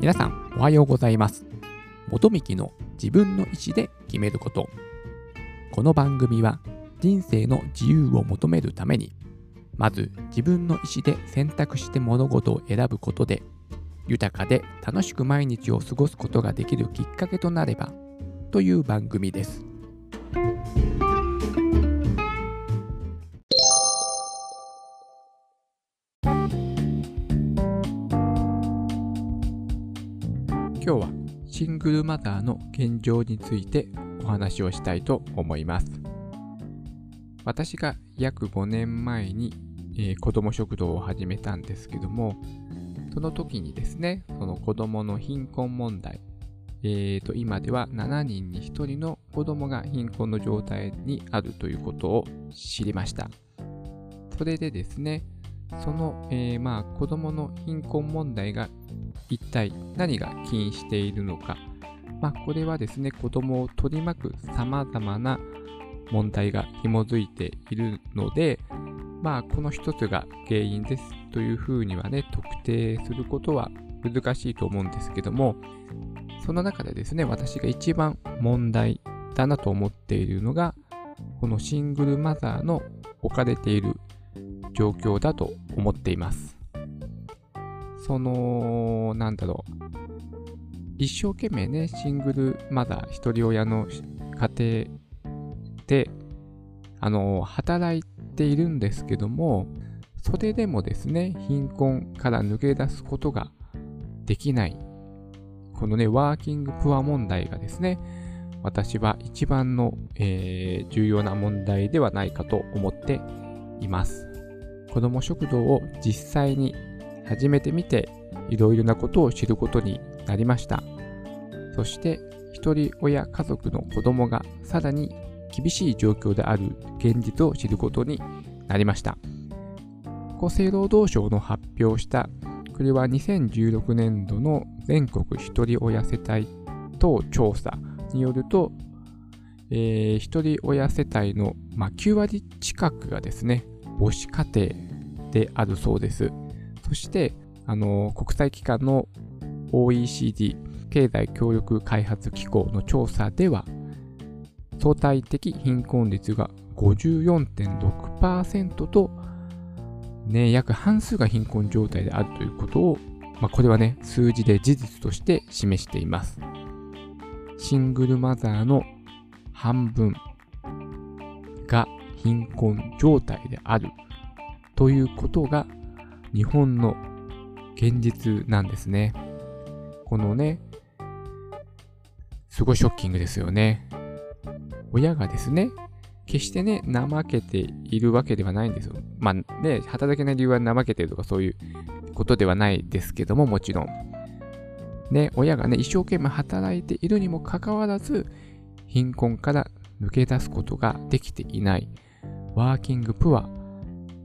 皆さんおはようございます。元幹の自分の意思で決めること。この番組は人生の自由を求めるためにまず自分の意思で選択して物事を選ぶことで豊かで楽しく毎日を過ごすことができるきっかけとなればという番組です。今日はシングルマザーの現状についてお話をしたいと思います私が約5年前に、えー、子ども食堂を始めたんですけどもその時にですねその子どもの貧困問題えーと今では7人に1人の子供が貧困の状態にあるということを知りました。それでですね、その、えー、まあ子供の貧困問題が一体何が起因しているのか。まあ、これはですね、子供を取り巻く様々な問題が紐づいているので、まあ、この一つが原因ですというふうにはね、特定することは難しいと思うんですけども、その中でですね、私が一番問題だなと思っているのが、このシングルマザーの置かれている状況だと思っています。その、なんだろう。一生懸命ね、シングルマザー、一人親の家庭で、あの、働いているんですけども、それでもですね、貧困から抜け出すことができない。このね、ワーキングプア問題がですね、私は一番の、えー、重要な問題ではないかと思っています。子ども食堂を実際に始めてみていろいろなことを知ることになりましたそして一人親家族の子供がさらに厳しい状況である現実を知ることになりました厚生労働省の発表したこれは2016年度の全国一人親世帯等調査によると、えー、一人親世帯の、まあ、9割近くがですね母子家庭であるそうです。そして、あの、国際機関の OECD 経済協力開発機構の調査では、相対的貧困率が54.6%と、ね、約半数が貧困状態であるということを、まあ、これはね、数字で事実として示しています。シングルマザーの半分が貧困状態であるということが日本の現実なんですね。このね、すごいショッキングですよね。親がですね、決してね、怠けているわけではないんですよ。まあね、働けない理由は怠けてるとかそういうことではないですけども、もちろん。ね、親がね、一生懸命働いているにもかかわらず、貧困から抜け出すことができていない。ワーキングプア。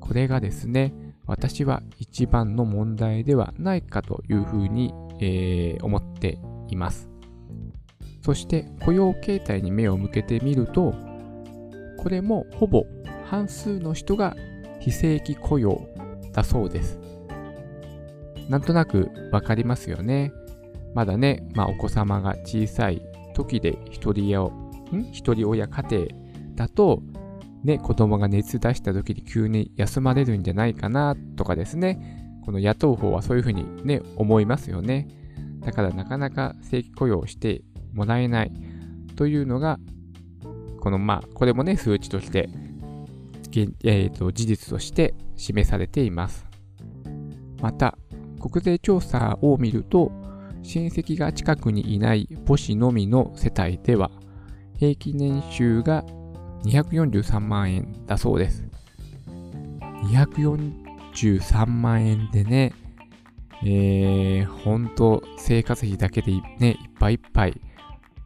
これがですね、私は一番の問題ではないかというふうに、えー、思っています。そして雇用形態に目を向けてみると、これもほぼ半数の人が非正規雇用だそうです。なんとなくわかりますよね。まだね、まあ、お子様が小さい時で一人親を、ん？一人親家庭だと、ね、子供が熱出した時に急に休まれるんじゃないかなとかですね、この雇う方はそういうふうにね、思いますよね。だからなかなか正規雇用してもらえないというのが、このまあ、これもね、数値として、えーと、事実として示されています。また、国税調査を見ると、親戚が近くにいない母子のみの世帯では、平均年収が243万円だそうです。243万円でね、えー、本当生活費だけでね、いっぱいいっぱい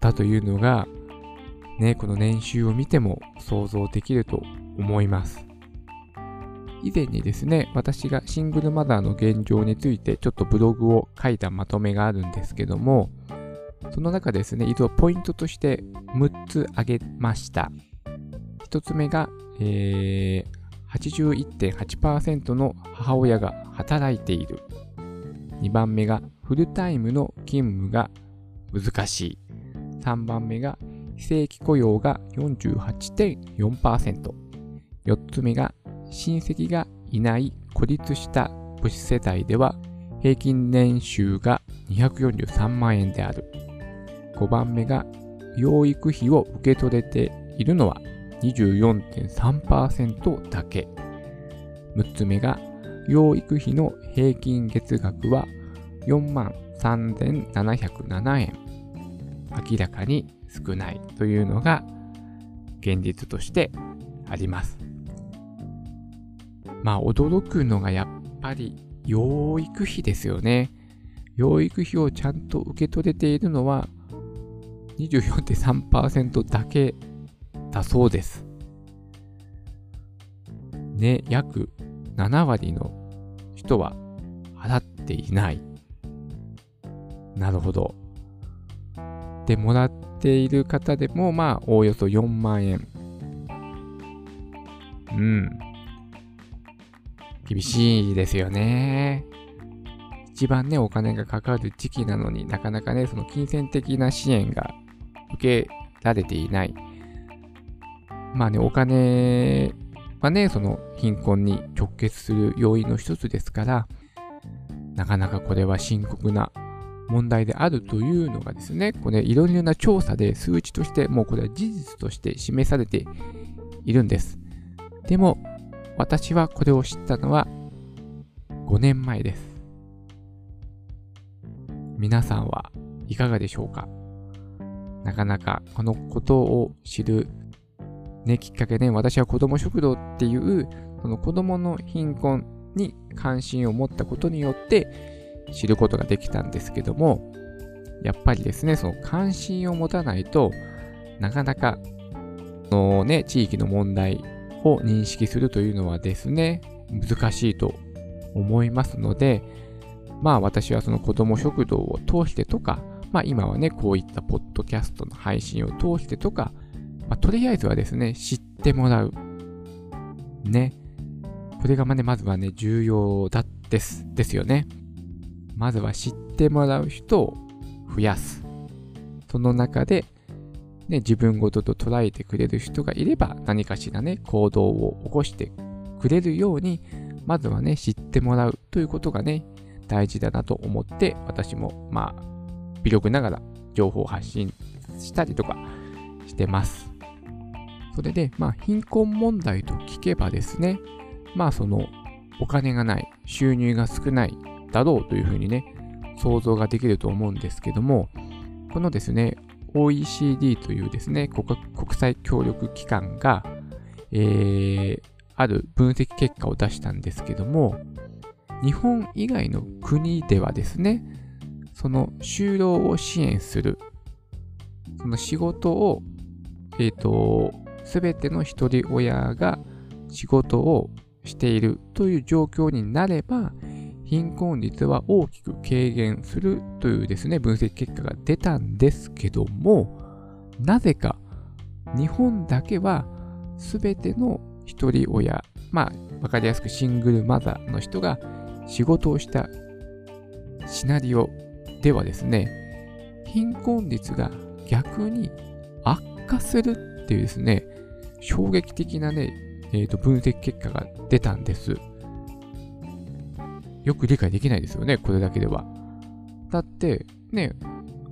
だというのが、ね、この年収を見ても想像できると思います。以前にですね、私がシングルマザーの現状についてちょっとブログを書いたまとめがあるんですけども、その中ですね、一度ポイントとして6つ挙げました。1つ目が、えー、81.8%の母親が働いている。2番目がフルタイムの勤務が難しい。3番目が非正規雇用が48.4%。4つ目が親戚がいない孤立した母子世帯では平均年収が243万円である。5番目が養育費を受け取れているのは24.3%だけ。6つ目が養育費の平均月額は4万3707円。明らかに少ないというのが現実としてあります。まあ驚くのがやっぱり養育費ですよね。養育費をちゃんと受け取れているのは24.3%だけだそうです。ね、約7割の人は払っていない。なるほど。で、もらっている方でも、まあ、おおよそ4万円。うん。厳しいですよね。一番ね、お金がかかる時期なのになかなかね、その金銭的な支援が受けられていない。まあね、お金はね、その貧困に直結する要因の一つですから、なかなかこれは深刻な問題であるというのがですね、これいろいろな調査で数値としてもうこれは事実として示されているんです。でも、私はこれを知ったのは5年前です。皆さんはいかがでしょうか？なかなかこのことを知る、ね、きっかけで、私は子供食堂っていう、その子供の貧困に関心を持ったことによって知ることができたんですけども、やっぱりですね、その関心を持たないとなかなか、のね、地域の問題を認識するというのはですね、難しいと思いますので、まあ私はその子供食堂を通してとか、まあ今はね、こういったポッドキャストの配信を通してとか、まあ、とりあえずはですね、知ってもらう。ね。これがまね、まずはね、重要だです、ですよね。まずは知ってもらう人を増やす。その中で、ね、自分ごとと捉えてくれる人がいれば、何かしらね、行動を起こしてくれるように、まずはね、知ってもらうということがね、大事だなと思って、私も、まあ、微力ながら情報発信したりとかしてます。それで、まあ、貧困問題と聞けばですね、まあ、その、お金がない、収入が少ないだろうというふうにね、想像ができると思うんですけども、このですね、OECD というですね、国際協力機関が、えー、ある分析結果を出したんですけども、日本以外の国ではですね、その就労を支援する、その仕事を、えっ、ー、と、すべての一人親が仕事をしているという状況になれば、貧困率は大きく軽減するというですね、分析結果が出たんですけども、なぜか日本だけはすべての一人親、まあ、わかりやすくシングルマザーの人が仕事をしたシナリオではですね、貧困率が逆に悪化するっていうですね、衝撃的なね、えー、と分析結果が出たんです。よく理解できないですよね、これだけでは。だって、ね、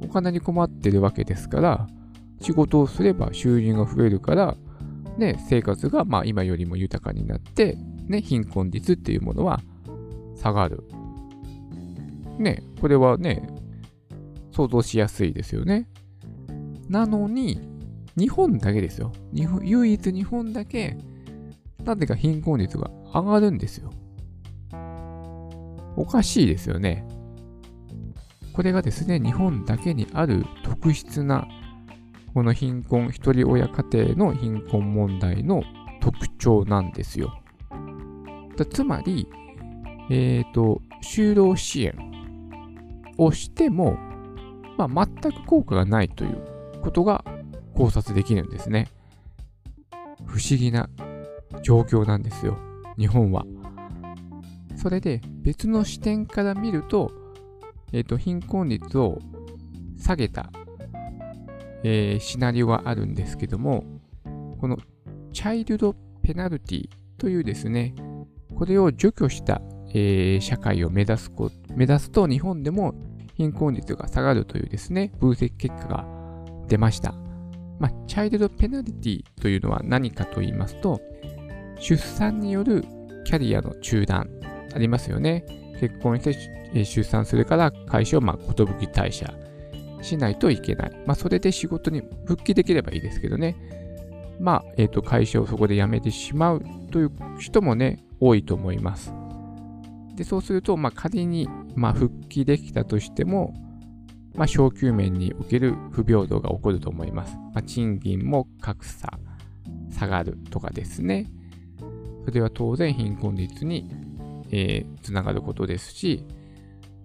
お金に困ってるわけですから、仕事をすれば収入が増えるから、ね、生活がまあ今よりも豊かになって、ね、貧困率っていうものは下がる。ね、これはね、想像しやすいですよね。なのに、日本だけですよ。日本唯一日本だけ、なぜか貧困率が上がるんですよ。おかしいですよね。これがですね、日本だけにある特質な、この貧困、一人親家庭の貧困問題の特徴なんですよ。つまり、えっ、ー、と、就労支援をしても、まあ、全く効果がないということが考察できるんですね。不思議な状況なんですよ、日本は。それで別の視点から見ると、えっ、ー、と、貧困率を下げた、えー、シナリオがあるんですけども、このチャイルドペナルティというですね、これを除去した、えー、社会を目指すこ目指すと日本でも貧困率が下がるというですね、分析結果が出ました。まあ、チャイルドペナルティというのは何かと言いますと、出産によるキャリアの中断ありますよね。結婚して出産するから会社をまあ寿退社しないといけない。まあ、それで仕事に復帰できればいいですけどね。まあ、えっ、ー、と、会社をそこで辞めてしまうという人もね、多いと思います。で、そうすると、まあ、仮に、まあ、復帰できたとしても、まあ、昇給面における不平等が起こると思います。まあ、賃金も格差、下がるとかですね。それは当然貧困率に、えー、つながることですし、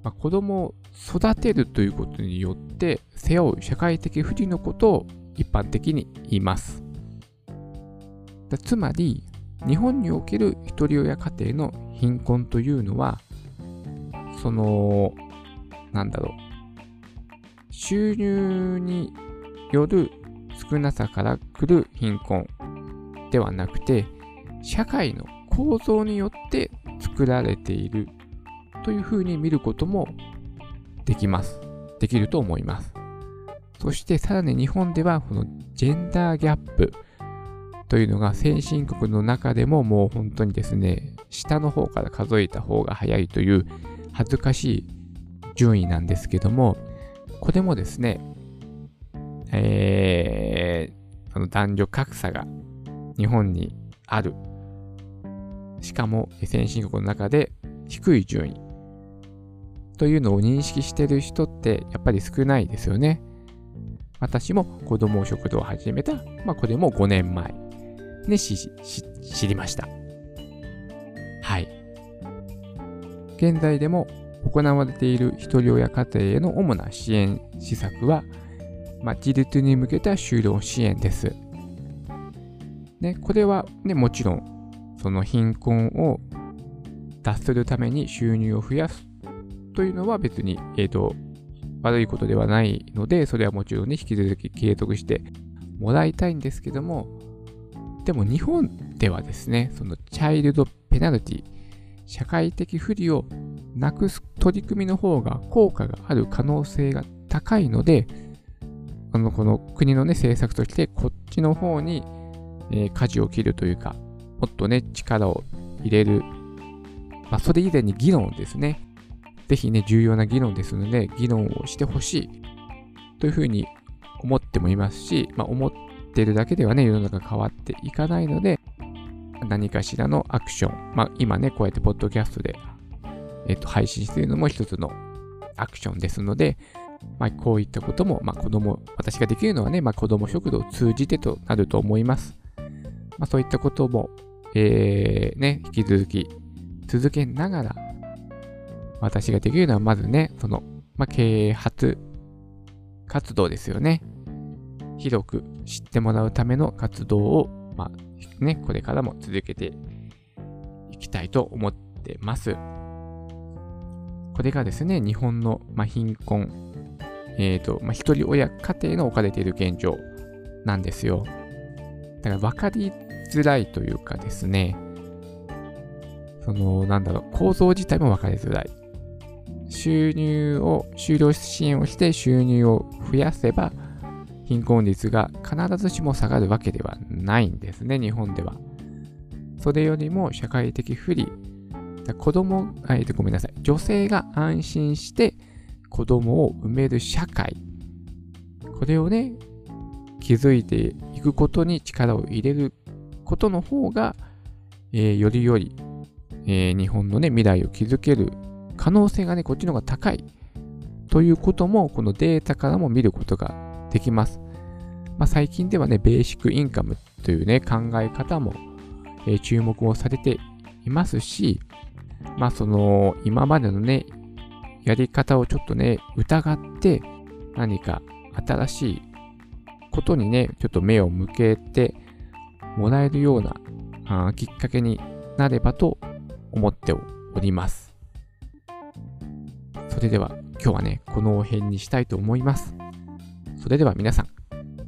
まあ、子供を育てるということによって背負う社会的不利のことを一般的に言います。つまり、日本におけるひとり親家庭の貧困というのは、その、なんだろう、収入による少なさから来る貧困ではなくて、社会の構造によって作られているというふうに見ることもできます。できると思います。そしてさらに日本ではこのジェンダーギャップというのが先進国の中でももう本当にですね、下の方から数えた方が早いという恥ずかしい順位なんですけども、これもですね、えー、その男女格差が日本にある。しかも先進国の中で低い順位というのを認識している人ってやっぱり少ないですよね。私も子供食堂を始めた、まあこれも5年前ね、知りました。はい。現在でも行われている一人親家庭への主な支援施策は、ま、自立に向けた就労支援です。ね、これはね、もちろん、その貧困を脱するために収入を増やすというのは別に、えっ、ー、と、悪いことではないので、それはもちろんね、引き続き継続してもらいたいんですけども、でも日本ではですね、そのチャイルドペナルティ、社会的不利をなくす取り組みの方が効果がある可能性が高いので、あのこの国のね、政策としてこっちの方に、えー、舵を切るというか、もっとね、力を入れる。まあ、それ以前に議論ですね。ぜひね、重要な議論ですので、議論をしてほしいというふうに思ってもいますし、まあ、思ってるだけではね、世の中変わっていかないので、何かしらのアクション、まあ、今ね、こうやってポッドキャストで、えっと、配信しているのも一つのアクションですので、まあ、こういったことも、まあ、子供、私ができるのはね、まあ、子供食堂を通じてとなると思います。まあ、そういったことも、えー、ね、引き続き続けながら、私ができるのはまずね、その、まあ、啓発活動ですよね。広く知ってもらうための活動を、まあ、ね、これからも続けていきたいと思ってます。これがですね、日本の、まあ、貧困、えっ、ー、と、まあ、一人親家庭の置かれている現状なんですよ。だから分かりづらいというかですね、その、なんだろう、構造自体も分かりづらい。収入を、就労支援をして収入を増やせば、貧困率が必ずしも下がるわけではないんですね、日本では。それよりも社会的不利、子供、えっと、ごめんなさい、女性が安心して子供を産める社会、これをね、築いていくことに力を入れることの方が、えー、よりより、えー、日本のね、未来を築ける可能性がね、こっちの方が高い。ということも、このデータからも見ることができます。まあ、最近ではね、ベーシックインカムというね、考え方も、えー、注目をされていますし、まあその、今までのね、やり方をちょっとね、疑って、何か新しいことにね、ちょっと目を向けてもらえるようなあきっかけになればと思っております。それでは今日はね、この辺にしたいと思います。それでは皆さん、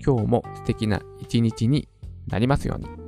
今日も素敵な一日になりますように。